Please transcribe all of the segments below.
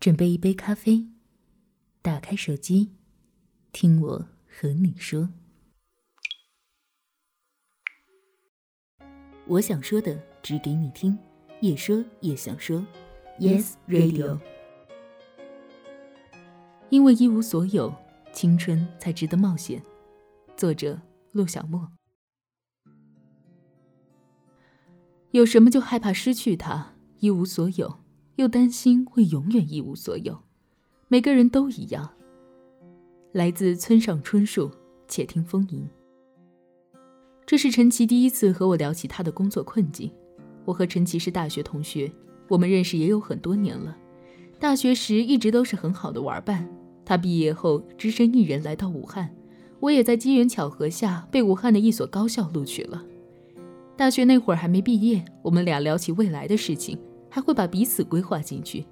准备一杯咖啡，打开手机，听我和你说。我想说的，只给你听，也说也想说。Yes Radio。因为一无所有，青春才值得冒险。作者：陆小莫。有什么就害怕失去它？一无所有。又担心会永远一无所有，每个人都一样。来自村上春树，且听风吟。这是陈奇第一次和我聊起他的工作困境。我和陈奇是大学同学，我们认识也有很多年了。大学时一直都是很好的玩伴。他毕业后只身一人来到武汉，我也在机缘巧合下被武汉的一所高校录取了。大学那会儿还没毕业，我们俩聊起未来的事情。还会把彼此规划进去，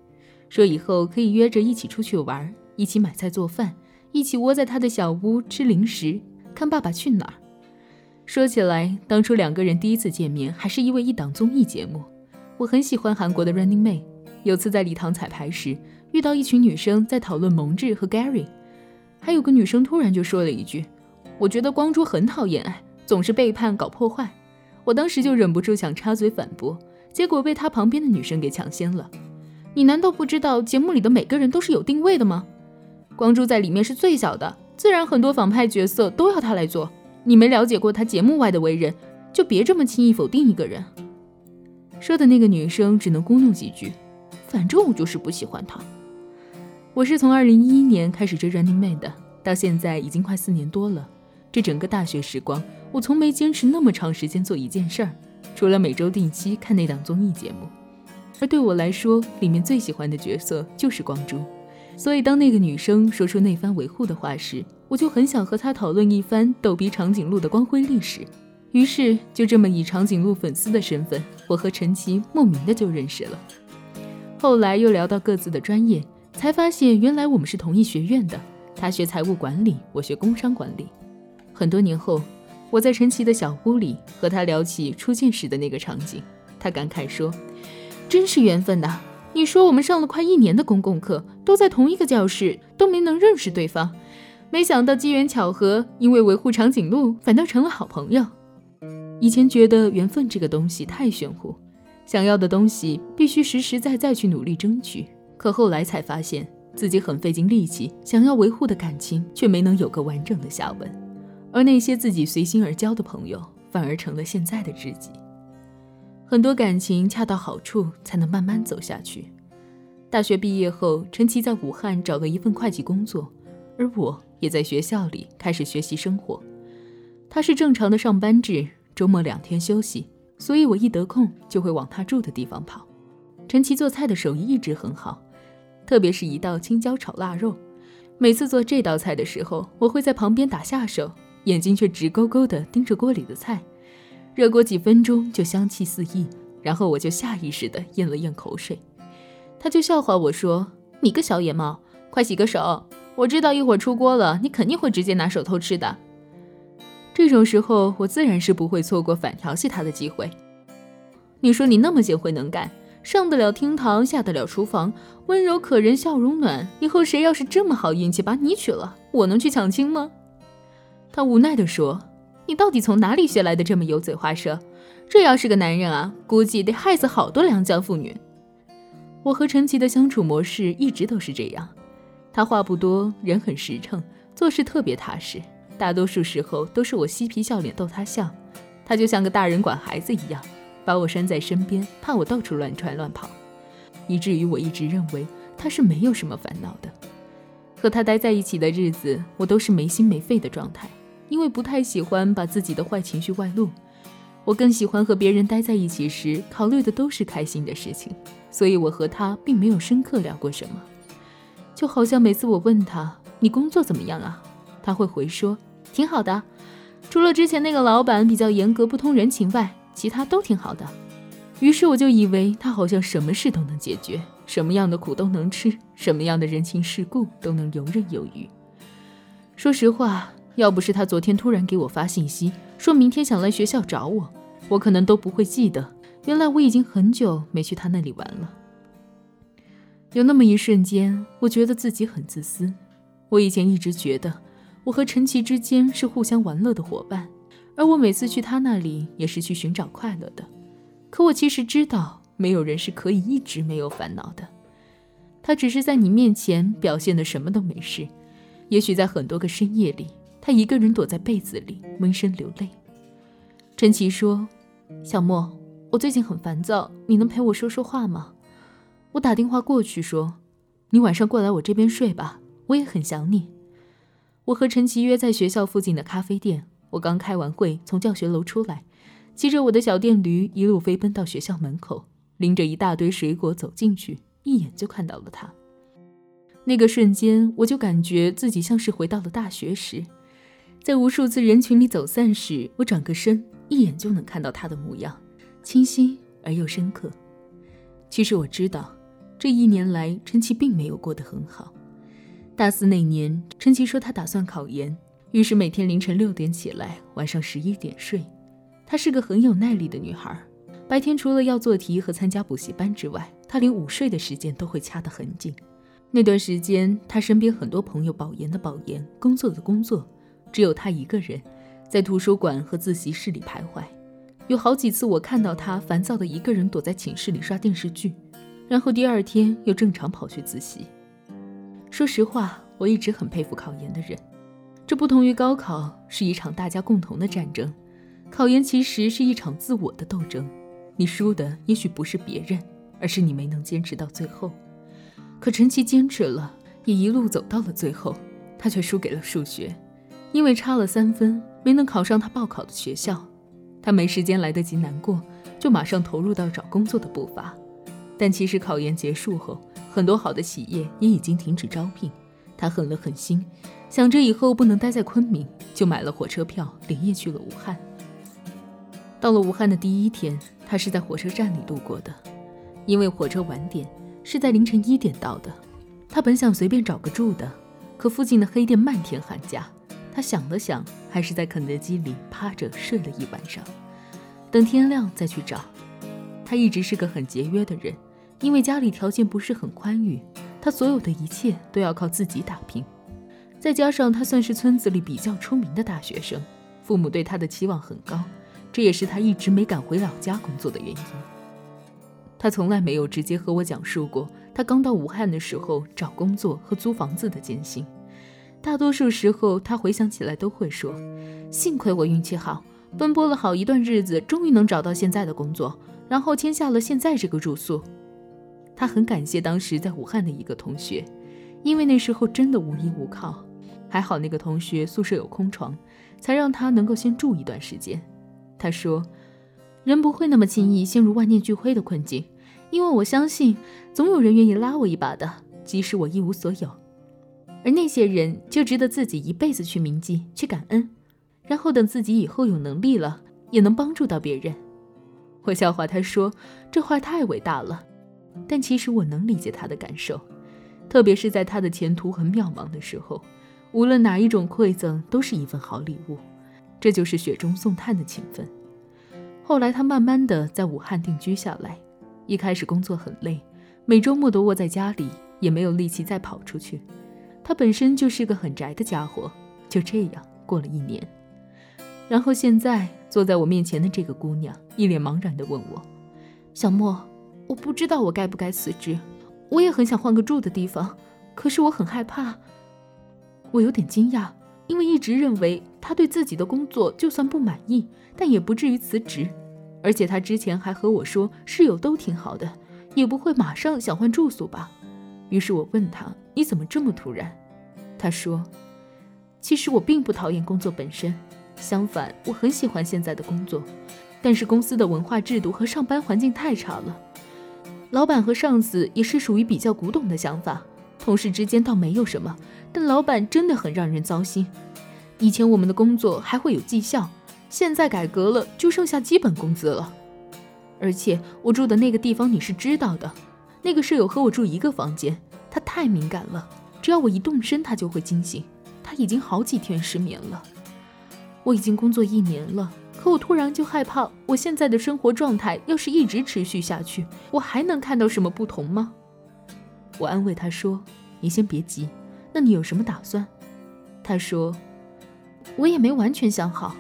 说以后可以约着一起出去玩，一起买菜做饭，一起窝在他的小屋吃零食，看《爸爸去哪儿》。说起来，当初两个人第一次见面，还是因为一档综艺节目。我很喜欢韩国的 Running Man，有次在礼堂彩排时，遇到一群女生在讨论蒙智和 Gary，还有个女生突然就说了一句：“我觉得光洙很讨厌爱，总是背叛搞破坏。”我当时就忍不住想插嘴反驳。结果被他旁边的女生给抢先了。你难道不知道节目里的每个人都是有定位的吗？光洙在里面是最小的，自然很多反派角色都要他来做。你没了解过他节目外的为人，就别这么轻易否定一个人。说的那个女生只能咕哝几句，反正我就是不喜欢他。我是从二零一一年开始追 Running Man 的，到现在已经快四年多了。这整个大学时光，我从没坚持那么长时间做一件事儿。除了每周定期看那档综艺节目，而对我来说，里面最喜欢的角色就是光洙。所以当那个女生说出那番维护的话时，我就很想和她讨论一番逗比长颈鹿的光辉历史。于是就这么以长颈鹿粉丝的身份，我和陈奇莫名的就认识了。后来又聊到各自的专业，才发现原来我们是同一学院的。他学财务管理，我学工商管理。很多年后。我在陈奇的小屋里和他聊起初见时的那个场景，他感慨说：“真是缘分呐！你说我们上了快一年的公共课，都在同一个教室，都没能认识对方，没想到机缘巧合，因为维护长颈鹿，反倒成了好朋友。以前觉得缘分这个东西太玄乎，想要的东西必须实实在在去努力争取，可后来才发现自己很费尽力气想要维护的感情，却没能有个完整的下文。”而那些自己随心而交的朋友，反而成了现在的知己。很多感情恰到好处，才能慢慢走下去。大学毕业后，陈奇在武汉找了一份会计工作，而我也在学校里开始学习生活。他是正常的上班制，周末两天休息，所以我一得空就会往他住的地方跑。陈奇做菜的手艺一直很好，特别是一道青椒炒腊肉。每次做这道菜的时候，我会在旁边打下手。眼睛却直勾勾地盯着锅里的菜，热锅几分钟就香气四溢，然后我就下意识地咽了咽口水。他就笑话我说：“你个小野猫，快洗个手！我知道一会儿出锅了，你肯定会直接拿手偷吃的。”这种时候，我自然是不会错过反调戏他的机会。你说你那么贤惠能干，上得了厅堂，下得了厨房，温柔可人，笑容暖，以后谁要是这么好运气把你娶了，我能去抢亲吗？他无奈地说：“你到底从哪里学来的这么油嘴滑舌？这要是个男人啊，估计得害死好多良家妇女。”我和陈奇的相处模式一直都是这样，他话不多，人很实诚，做事特别踏实。大多数时候都是我嬉皮笑脸逗他笑，他就像个大人管孩子一样，把我拴在身边，怕我到处乱窜乱跑，以至于我一直认为他是没有什么烦恼的。和他待在一起的日子，我都是没心没肺的状态。因为不太喜欢把自己的坏情绪外露，我更喜欢和别人待在一起时，考虑的都是开心的事情。所以我和他并没有深刻聊过什么，就好像每次我问他你工作怎么样啊，他会回说挺好的，除了之前那个老板比较严格不通人情外，其他都挺好的。于是我就以为他好像什么事都能解决，什么样的苦都能吃，什么样的人情世故都能游刃有余。说实话。要不是他昨天突然给我发信息，说明天想来学校找我，我可能都不会记得。原来我已经很久没去他那里玩了。有那么一瞬间，我觉得自己很自私。我以前一直觉得我和陈奇之间是互相玩乐的伙伴，而我每次去他那里也是去寻找快乐的。可我其实知道，没有人是可以一直没有烦恼的。他只是在你面前表现的什么都没事，也许在很多个深夜里，他一个人躲在被子里闷声流泪。陈奇说：“小莫，我最近很烦躁，你能陪我说说话吗？”我打电话过去说：“你晚上过来我这边睡吧，我也很想你。”我和陈奇约在学校附近的咖啡店。我刚开完会，从教学楼出来，骑着我的小电驴一路飞奔到学校门口，拎着一大堆水果走进去，一眼就看到了他。那个瞬间，我就感觉自己像是回到了大学时，在无数次人群里走散时，我转个身，一眼就能看到他的模样，清晰而又深刻。其实我知道。这一年来，陈奇并没有过得很好。大四那年，陈奇说他打算考研，于是每天凌晨六点起来，晚上十一点睡。她是个很有耐力的女孩，白天除了要做题和参加补习班之外，她连午睡的时间都会掐得很紧。那段时间，她身边很多朋友保研的保研，工作的工作，只有他一个人在图书馆和自习室里徘徊。有好几次，我看到他烦躁的一个人躲在寝室里刷电视剧。然后第二天又正常跑去自习。说实话，我一直很佩服考研的人。这不同于高考，是一场大家共同的战争。考研其实是一场自我的斗争。你输的也许不是别人，而是你没能坚持到最后。可陈奇坚持了，也一路走到了最后。他却输给了数学，因为差了三分，没能考上他报考的学校。他没时间来得及难过，就马上投入到找工作的步伐。但其实考研结束后，很多好的企业也已经停止招聘。他狠了狠心，想着以后不能待在昆明，就买了火车票，连夜去了武汉。到了武汉的第一天，他是在火车站里度过的，因为火车晚点，是在凌晨一点到的。他本想随便找个住的，可附近的黑店漫天喊价。他想了想，还是在肯德基里趴着睡了一晚上，等天亮再去找。他一直是个很节约的人。因为家里条件不是很宽裕，他所有的一切都要靠自己打拼。再加上他算是村子里比较出名的大学生，父母对他的期望很高，这也是他一直没敢回老家工作的原因。他从来没有直接和我讲述过他刚到武汉的时候找工作和租房子的艰辛。大多数时候，他回想起来都会说：“幸亏我运气好，奔波了好一段日子，终于能找到现在的工作，然后签下了现在这个住宿。”他很感谢当时在武汉的一个同学，因为那时候真的无依无靠，还好那个同学宿舍有空床，才让他能够先住一段时间。他说：“人不会那么轻易陷入万念俱灰的困境，因为我相信总有人愿意拉我一把的，即使我一无所有。而那些人就值得自己一辈子去铭记、去感恩，然后等自己以后有能力了，也能帮助到别人。”我笑话他说：“这话太伟大了。”但其实我能理解他的感受，特别是在他的前途很渺茫的时候，无论哪一种馈赠都是一份好礼物。这就是雪中送炭的情分。后来他慢慢的在武汉定居下来，一开始工作很累，每周末都窝在家里，也没有力气再跑出去。他本身就是个很宅的家伙，就这样过了一年。然后现在坐在我面前的这个姑娘，一脸茫然的问我：“小莫。”我不知道我该不该辞职，我也很想换个住的地方，可是我很害怕。我有点惊讶，因为一直认为他对自己的工作就算不满意，但也不至于辞职。而且他之前还和我说室友都挺好的，也不会马上想换住宿吧。于是我问他：“你怎么这么突然？”他说：“其实我并不讨厌工作本身，相反，我很喜欢现在的工作，但是公司的文化制度和上班环境太差了。”老板和上司也是属于比较古董的想法，同事之间倒没有什么，但老板真的很让人糟心。以前我们的工作还会有绩效，现在改革了，就剩下基本工资了。而且我住的那个地方你是知道的，那个舍友和我住一个房间，他太敏感了，只要我一动身，他就会惊醒。他已经好几天失眠了。我已经工作一年了。可我突然就害怕，我现在的生活状态要是一直持续下去，我还能看到什么不同吗？我安慰他说：“你先别急，那你有什么打算？”他说：“我也没完全想好，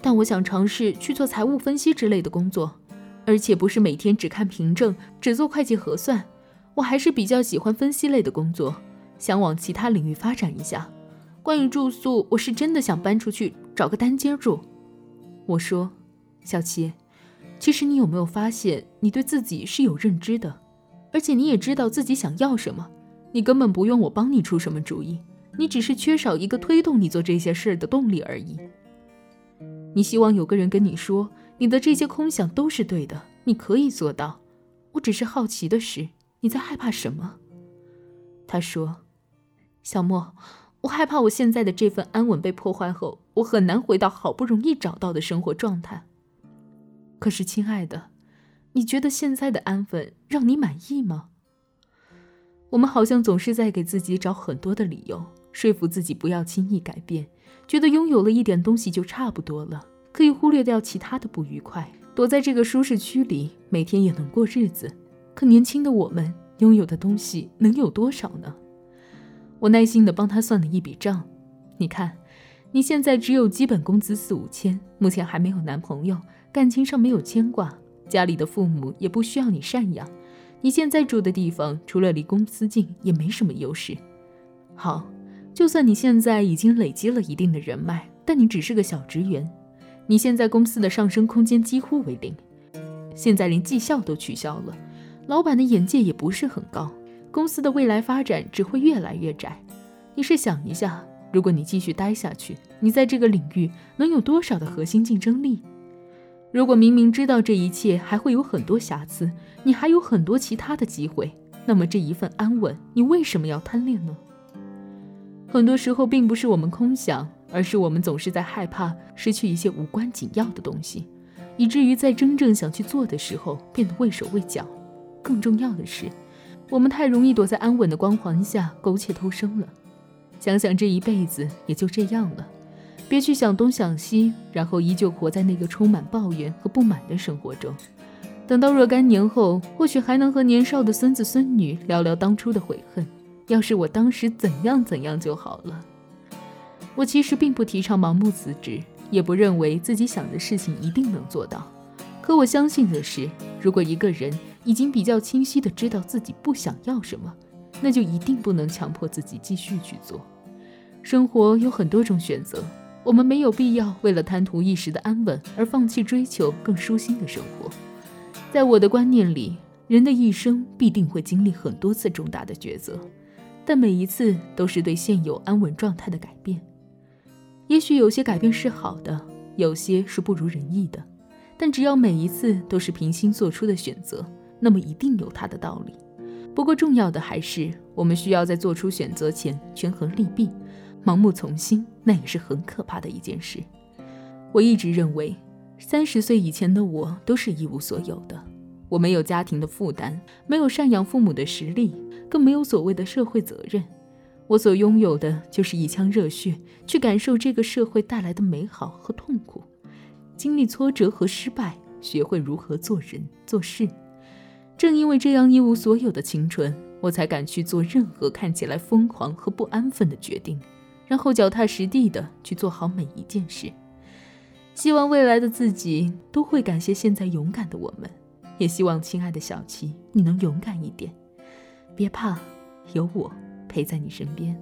但我想尝试去做财务分析之类的工作，而且不是每天只看凭证，只做会计核算。我还是比较喜欢分析类的工作，想往其他领域发展一下。关于住宿，我是真的想搬出去找个单间住。”我说：“小齐，其实你有没有发现，你对自己是有认知的？”而且你也知道自己想要什么，你根本不用我帮你出什么主意，你只是缺少一个推动你做这些事儿的动力而已。你希望有个人跟你说，你的这些空想都是对的，你可以做到。我只是好奇的是，你在害怕什么？他说：“小莫，我害怕我现在的这份安稳被破坏后，我很难回到好不容易找到的生活状态。”可是，亲爱的。你觉得现在的安稳让你满意吗？我们好像总是在给自己找很多的理由，说服自己不要轻易改变，觉得拥有了一点东西就差不多了，可以忽略掉其他的不愉快，躲在这个舒适区里，每天也能过日子。可年轻的我们拥有的东西能有多少呢？我耐心地帮他算了一笔账，你看，你现在只有基本工资四五千，目前还没有男朋友，感情上没有牵挂。家里的父母也不需要你赡养，你现在住的地方除了离公司近，也没什么优势。好，就算你现在已经累积了一定的人脉，但你只是个小职员，你现在公司的上升空间几乎为零，现在连绩效都取消了，老板的眼界也不是很高，公司的未来发展只会越来越窄。你试想一下，如果你继续待下去，你在这个领域能有多少的核心竞争力？如果明明知道这一切还会有很多瑕疵，你还有很多其他的机会，那么这一份安稳，你为什么要贪恋呢？很多时候并不是我们空想，而是我们总是在害怕失去一些无关紧要的东西，以至于在真正想去做的时候变得畏手畏脚。更重要的是，我们太容易躲在安稳的光环下苟且偷生了。想想这一辈子也就这样了。别去想东想西，然后依旧活在那个充满抱怨和不满的生活中。等到若干年后，或许还能和年少的孙子孙女聊聊当初的悔恨。要是我当时怎样怎样就好了。我其实并不提倡盲目辞职，也不认为自己想的事情一定能做到。可我相信的是，如果一个人已经比较清晰地知道自己不想要什么，那就一定不能强迫自己继续去做。生活有很多种选择。我们没有必要为了贪图一时的安稳而放弃追求更舒心的生活。在我的观念里，人的一生必定会经历很多次重大的抉择，但每一次都是对现有安稳状态的改变。也许有些改变是好的，有些是不如人意的，但只要每一次都是平心做出的选择，那么一定有它的道理。不过重要的还是，我们需要在做出选择前权衡利弊。盲目从心，那也是很可怕的一件事。我一直认为，三十岁以前的我都是一无所有的。我没有家庭的负担，没有赡养父母的实力，更没有所谓的社会责任。我所拥有的就是一腔热血，去感受这个社会带来的美好和痛苦，经历挫折和失败，学会如何做人做事。正因为这样一无所有的青春，我才敢去做任何看起来疯狂和不安分的决定。然后脚踏实地的去做好每一件事，希望未来的自己都会感谢现在勇敢的我们，也希望亲爱的小七你能勇敢一点，别怕，有我陪在你身边。